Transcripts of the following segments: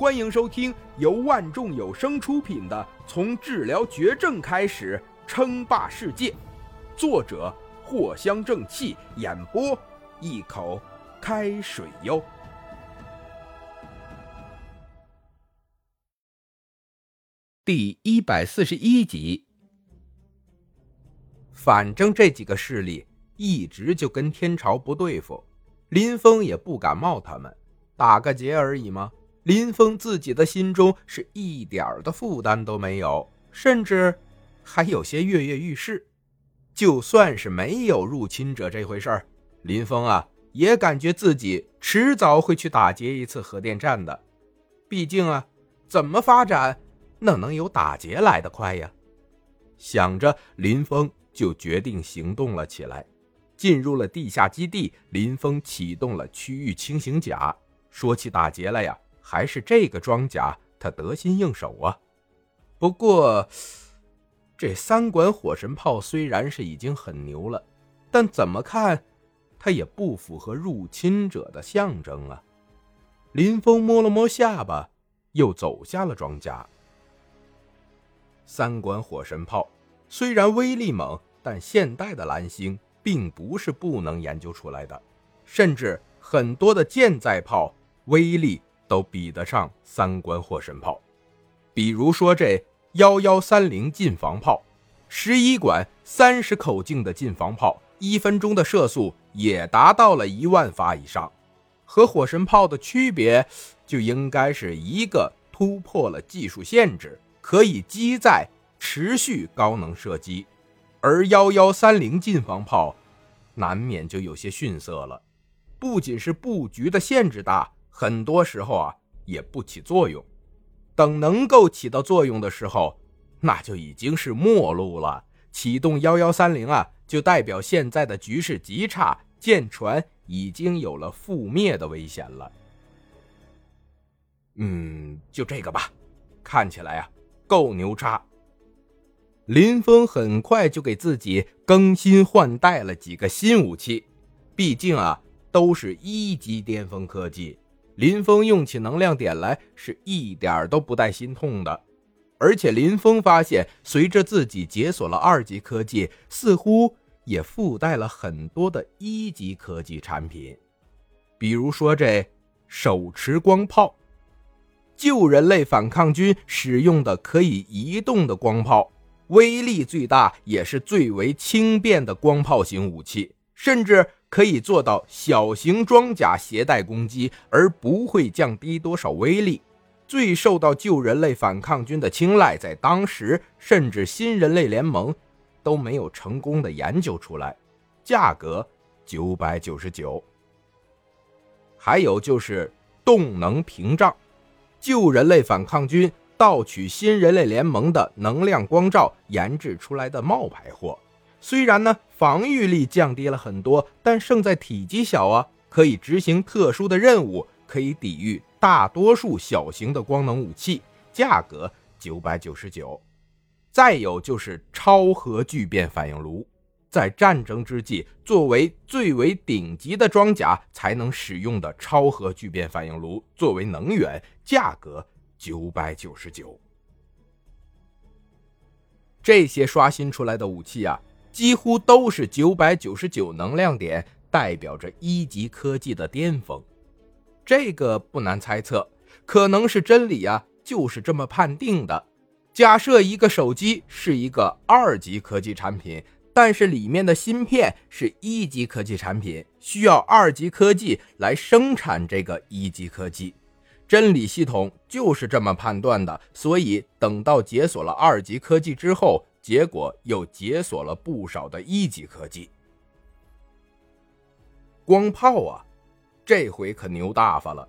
欢迎收听由万众有声出品的《从治疗绝症开始称霸世界》，作者藿香正气，演播一口开水哟。第一百四十一集。反正这几个势力一直就跟天朝不对付，林峰也不敢冒他们，打个结而已吗？林峰自己的心中是一点儿的负担都没有，甚至还有些跃跃欲试。就算是没有入侵者这回事儿，林峰啊也感觉自己迟早会去打劫一次核电站的。毕竟啊，怎么发展哪能有打劫来的快呀？想着，林峰就决定行动了起来。进入了地下基地，林峰启动了区域轻型甲。说起打劫来呀。还是这个装甲，他得心应手啊。不过，这三管火神炮虽然是已经很牛了，但怎么看，它也不符合入侵者的象征啊。林峰摸了摸下巴，又走下了装甲。三管火神炮虽然威力猛，但现代的蓝星并不是不能研究出来的，甚至很多的舰载炮威力。都比得上三管火神炮，比如说这幺幺三零近防炮，十一管三十口径的近防炮，一分钟的射速也达到了一万发以上。和火神炮的区别，就应该是一个突破了技术限制，可以机载持续高能射击，而幺幺三零近防炮难免就有些逊色了，不仅是布局的限制大。很多时候啊，也不起作用。等能够起到作用的时候，那就已经是末路了。启动幺幺三零啊，就代表现在的局势极差，舰船已经有了覆灭的危险了。嗯，就这个吧，看起来啊，够牛叉。林峰很快就给自己更新换代了几个新武器，毕竟啊，都是一级巅峰科技。林峰用起能量点来是一点都不带心痛的，而且林峰发现，随着自己解锁了二级科技，似乎也附带了很多的一级科技产品，比如说这手持光炮，旧人类反抗军使用的可以移动的光炮，威力最大也是最为轻便的光炮型武器，甚至。可以做到小型装甲携带攻击，而不会降低多少威力。最受到旧人类反抗军的青睐，在当时甚至新人类联盟都没有成功的研究出来。价格九百九十九。还有就是动能屏障，旧人类反抗军盗取新人类联盟的能量光罩研制出来的冒牌货。虽然呢，防御力降低了很多，但胜在体积小啊，可以执行特殊的任务，可以抵御大多数小型的光能武器，价格九百九十九。再有就是超核聚变反应炉，在战争之际，作为最为顶级的装甲才能使用的超核聚变反应炉，作为能源，价格九百九十九。这些刷新出来的武器啊。几乎都是九百九十九能量点，代表着一级科技的巅峰。这个不难猜测，可能是真理啊，就是这么判定的。假设一个手机是一个二级科技产品，但是里面的芯片是一级科技产品，需要二级科技来生产这个一级科技。真理系统就是这么判断的。所以等到解锁了二级科技之后。结果又解锁了不少的一级科技，光炮啊，这回可牛大发了！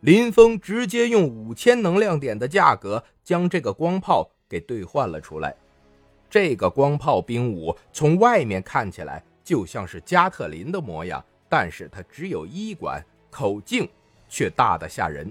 林峰直接用五千能量点的价格将这个光炮给兑换了出来。这个光炮兵武从外面看起来就像是加特林的模样，但是它只有一管，口径却大的吓人。